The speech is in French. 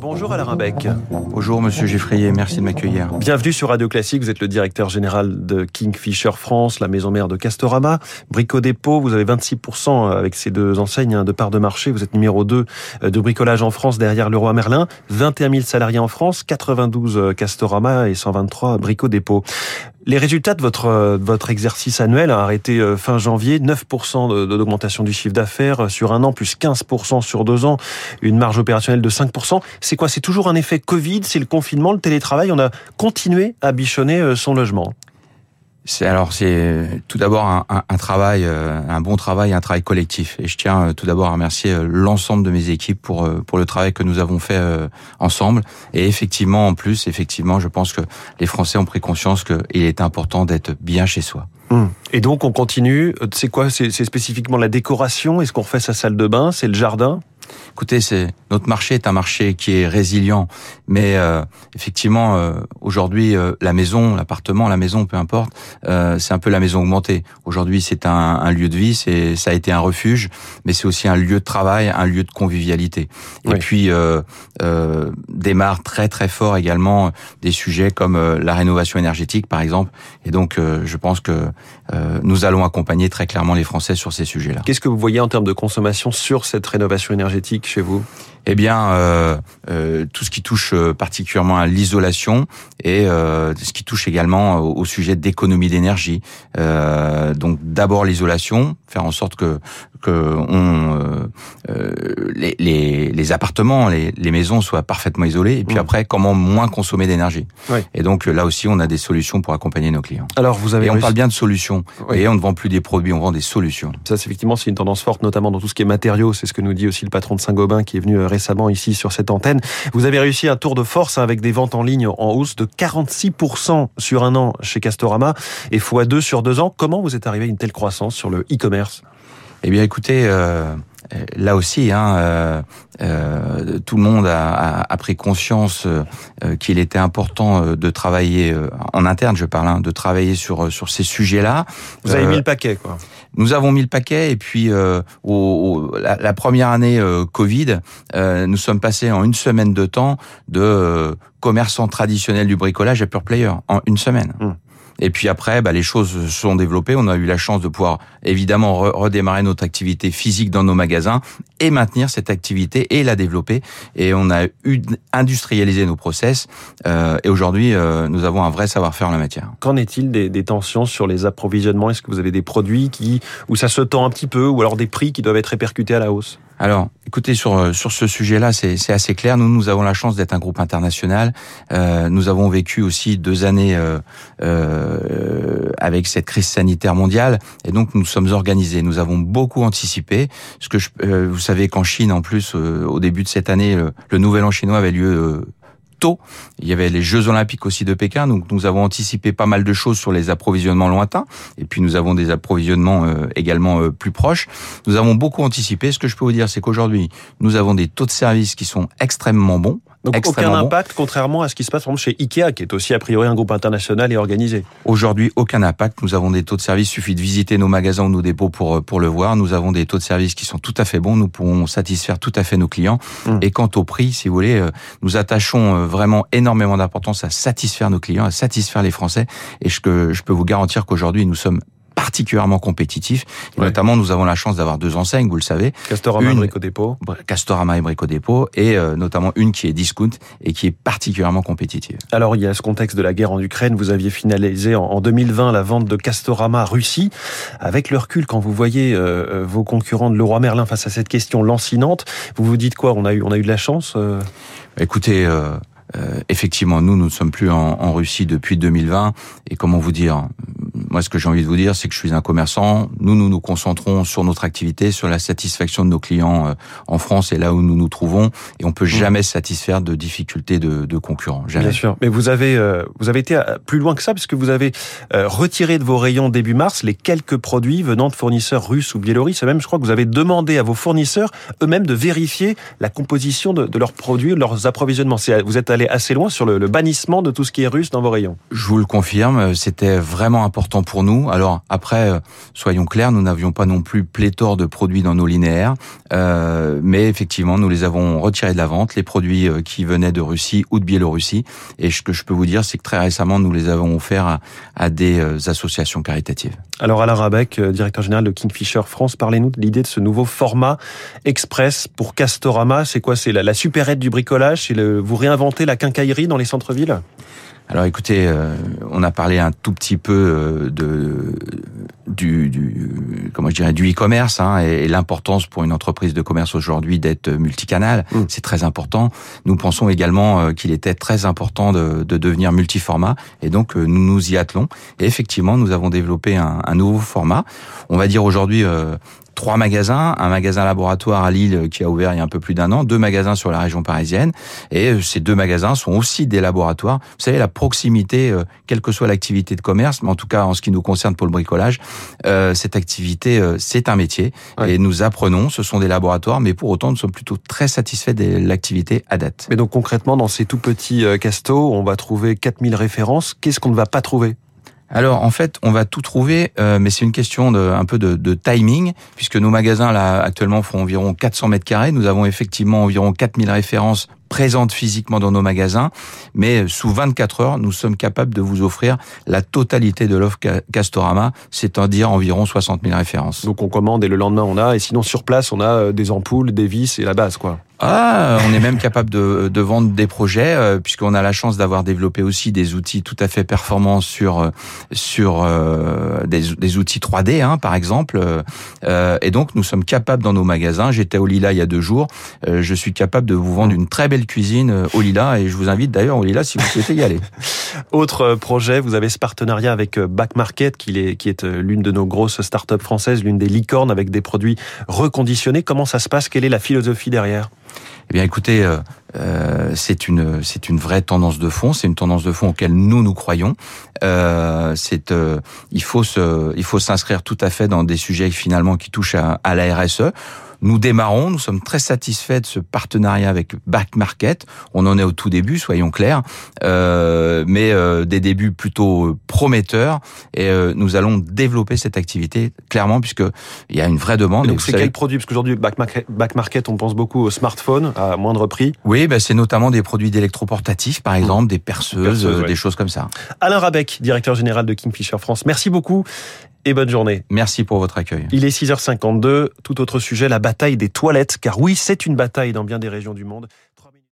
Bonjour Alain Rimbec. Bonjour Monsieur Geffrier, merci de m'accueillir. Bienvenue sur Radio Classique, vous êtes le directeur général de Kingfisher France, la maison mère de Castorama. Brico Dépôt, vous avez 26% avec ces deux enseignes hein, de part de marché, vous êtes numéro 2 de bricolage en France derrière Leroy Merlin, 21 000 salariés en France, 92 Castorama et 123 Brico Dépôt. Les résultats de votre, euh, votre exercice annuel, arrêté euh, fin janvier, 9% d'augmentation du chiffre d'affaires sur un an, plus 15% sur deux ans, une marge opérationnelle de 5%. C'est quoi? C'est toujours un effet Covid? C'est le confinement, le télétravail? On a continué à bichonner euh, son logement? C'est alors c'est tout d'abord un, un, un, travail, euh, un bon travail, un travail collectif. Et je tiens euh, tout d'abord à remercier euh, l'ensemble de mes équipes pour pour le travail que nous avons fait ensemble. Et effectivement, en plus, effectivement, je pense que les Français ont pris conscience qu'il est important d'être bien chez soi. Hum. Et donc on continue. C'est quoi? C'est spécifiquement la décoration? Est-ce qu'on refait sa salle de bain? C'est le jardin? Écoutez, c'est notre marché est un marché qui est résilient, mais euh, effectivement euh, aujourd'hui euh, la maison, l'appartement, la maison, peu importe, c'est un peu la maison augmentée. Aujourd'hui, c'est un, un, lieu de vie, c'est ça a été un refuge, mais c'est aussi un lieu de travail, un lieu de convivialité. Et puis démarre très très fort également des sujets comme la rénovation énergétique, par exemple. Et donc, je pense que nous allons accompagner très clairement les Français sur ces sujets-là. Qu'est-ce que vous voyez en termes de consommation sur cette rénovation énergétique? Chez vous eh bien, euh, euh, tout ce qui touche euh, particulièrement à l'isolation et euh, ce qui touche également au, sujet d'économie d'énergie. Euh, donc, d'abord l'isolation, faire en sorte que que on, euh, les, les, les, appartements, les, les, maisons soient parfaitement isolées. Et puis mmh. après, comment moins consommer d'énergie. Oui. Et donc là aussi, on a des solutions pour accompagner nos clients. Alors, vous avez et on parle bien de solutions. Oui. Et on ne vend plus des produits, on vend des solutions. Ça, c'est effectivement, c'est une tendance forte, notamment dans tout ce qui est matériaux. C'est ce que nous dit aussi le patron de Saint-Gobain qui est venu récemment ici sur cette antenne. Vous avez réussi un tour de force avec des ventes en ligne en hausse de 46% sur un an chez Castorama et x2 sur deux ans. Comment vous êtes arrivé à une telle croissance sur le e-commerce? Eh bien, écoutez, euh, là aussi, hein, euh, euh, tout le monde a, a, a pris conscience euh, qu'il était important euh, de travailler euh, en interne, je parle, hein, de travailler sur sur ces sujets-là. Vous avez mis le paquet, quoi. Nous avons mis le paquet et puis euh, au, au, la, la, première année euh, Covid, euh, nous sommes passés en une semaine de temps de commerçant traditionnel du bricolage à pure player en une semaine. Hum. Et puis après, bah, les choses se sont développées. On a eu la chance de pouvoir évidemment re redémarrer notre activité physique dans nos magasins et maintenir cette activité et la développer. Et on a eu industrialisé nos process. Euh, et aujourd'hui, euh, nous avons un vrai savoir-faire en la matière. Qu'en est-il des, des, tensions sur les approvisionnements? Est-ce que vous avez des produits qui où ça se tend un petit peu, ou alors des prix qui doivent être répercutés à la hausse? Alors, écoutez, sur euh, sur ce sujet-là, c'est assez clair. Nous, nous avons la chance d'être un groupe international. Euh, nous avons vécu aussi deux années euh, euh, avec cette crise sanitaire mondiale, et donc nous sommes organisés. Nous avons beaucoup anticipé. Ce que je, euh, vous savez qu'en Chine, en plus, euh, au début de cette année, le, le Nouvel An chinois avait lieu tôt. Il y avait les Jeux Olympiques aussi de Pékin, donc nous avons anticipé pas mal de choses sur les approvisionnements lointains, et puis nous avons des approvisionnements euh, également euh, plus proches. Nous avons beaucoup anticipé. Ce que je peux vous dire, c'est qu'aujourd'hui, nous avons des taux de service qui sont extrêmement bons. Donc aucun impact, contrairement à ce qui se passe par exemple, chez Ikea, qui est aussi a priori un groupe international et organisé. Aujourd'hui, aucun impact. Nous avons des taux de service. Il suffit de visiter nos magasins ou nos dépôts pour pour le voir. Nous avons des taux de service qui sont tout à fait bons. Nous pouvons satisfaire tout à fait nos clients. Mmh. Et quant au prix, si vous voulez, euh, nous attachons vraiment énormément d'importance à satisfaire nos clients, à satisfaire les Français. Et je, je peux vous garantir qu'aujourd'hui, nous sommes particulièrement compétitif. Ouais. Notamment, nous avons la chance d'avoir deux enseignes, vous le savez. Castorama une, et Brico Dépôt. Castorama et Brico Dépôt, et euh, notamment une qui est discount et qui est particulièrement compétitive. Alors, il y a ce contexte de la guerre en Ukraine. Vous aviez finalisé en, en 2020 la vente de Castorama Russie. Avec le recul, quand vous voyez euh, vos concurrents de Leroy Merlin face à cette question lancinante, vous vous dites quoi? On a eu, on a eu de la chance euh... Écoutez. Euh, euh, effectivement, nous, nous ne sommes plus en, en, Russie depuis 2020. Et comment vous dire Moi, ce que j'ai envie de vous dire, c'est que je suis un commerçant. Nous, nous nous concentrons sur notre activité, sur la satisfaction de nos clients euh, en France et là où nous nous trouvons. Et on peut mmh. jamais satisfaire de difficultés de, de concurrents. Jamais. Bien sûr. Mais vous avez, euh, vous avez été plus loin que ça, puisque vous avez euh, retiré de vos rayons début mars les quelques produits venant de fournisseurs russes ou biélorusses. Et même, je crois que vous avez demandé à vos fournisseurs eux-mêmes de vérifier la composition de, de leurs produits, de leurs approvisionnements. Vous êtes allé assez loin sur le, bannissement de tout ce qui est russe dans vos rayons. Je vous le confirme, c'était vraiment important important pour nous. Alors après, euh, soyons clairs, nous n'avions pas non plus pléthore de produits dans nos linéaires, euh, mais effectivement, nous les avons retirés de la vente, les produits euh, qui venaient de Russie ou de Biélorussie. Et ce que je peux vous dire, c'est que très récemment, nous les avons offerts à, à des associations caritatives. Alors Alain Rabec, directeur général de Kingfisher France, parlez-nous de l'idée de ce nouveau format express pour Castorama. C'est quoi? C'est la, la supérette du bricolage? C'est vous réinventez la quincaillerie dans les centres-villes? Alors écoutez, euh, on a parlé un tout petit peu euh, de du, du comment je dirais du e-commerce hein, et, l'importance pour une entreprise de commerce aujourd'hui d'être multicanal, mmh. c'est très important. Nous pensons également euh, qu'il était très important de, de, devenir multiformat et donc nous nous y attelons. Et effectivement, nous avons développé un, un nouveau format. On va dire aujourd'hui trois magasins, un magasin laboratoire à Lille euh, qui a ouvert il y a un peu plus d'un an, deux magasins sur la région parisienne, et euh, ces deux magasins sont aussi des laboratoires. Vous savez, la proximité, euh, quelle que soit l'activité de commerce, mais en tout cas en ce qui nous concerne pour le bricolage, cette activité, c'est un métier, et nous apprenons, ce sont des laboratoires, mais pour autant, nous sommes plutôt très satisfaits de l'activité à date. Mais donc concrètement, dans ces tout petits castos, on va trouver 4000 références. Qu'est-ce qu'on ne va pas trouver? Alors en fait, on va tout trouver, euh, mais c'est une question de un peu de, de, timing, puisque nos magasins là actuellement font environ 400 mètres carrés. Nous avons effectivement environ 4000 références présentes physiquement dans nos magasins, mais sous 24 heures, nous sommes capables de vous offrir la totalité de l'offre Castorama, c'est-à-dire environ 60 000 références. Donc on commande et le lendemain on a, et sinon sur place on a euh, des ampoules, des vis et la base quoi. Ah, on est même capable de, de vendre des projets euh, puisqu'on a la chance d'avoir développé aussi des outils tout à fait performants sur euh, sur euh, des, des, outils 3D, hein, par exemple. Euh, et donc nous sommes capables dans nos magasins. J'étais au Lila il y a deux jours. je suis capable de vous vendre une très belle cuisine au Lila et je vous invite d'ailleurs au Lila si vous souhaitez y aller. Autre projet, vous avez ce partenariat avec Back Market qui est qui est l'une de nos grosses startups françaises, l'une des licornes avec des produits reconditionnés. Comment ça se passe? Quelle est la philosophie derrière? Eh bien, écoutez, euh, euh, c'est une c'est une vraie tendance de fond. C'est une tendance de fond auquel nous nous croyons. Euh, c'est euh, il faut se il faut s'inscrire tout à fait dans des sujets finalement qui touchent à, à la RSE. Nous démarrons, nous sommes très satisfaits de ce partenariat avec Back Market. On en est au tout début, soyons clairs, euh, mais euh, des débuts plutôt euh, prometteurs. Et euh, nous allons développer cette activité clairement puisque il y a une vraie demande. Donc c'est quel produit? Parce qu'aujourd'hui Back Market, Back Market, on pense beaucoup aux smartphones à moindre prix. Oui, ben c'est notamment des produits d'électroportatifs, par exemple, des perceuses, des choses comme ça. Alain Rabec, directeur général de Kingfisher France. Merci beaucoup et bonne journée. Merci pour votre accueil. Il est 6h52. Tout autre sujet, la bataille des toilettes. Car oui, c'est une bataille dans bien des régions du monde.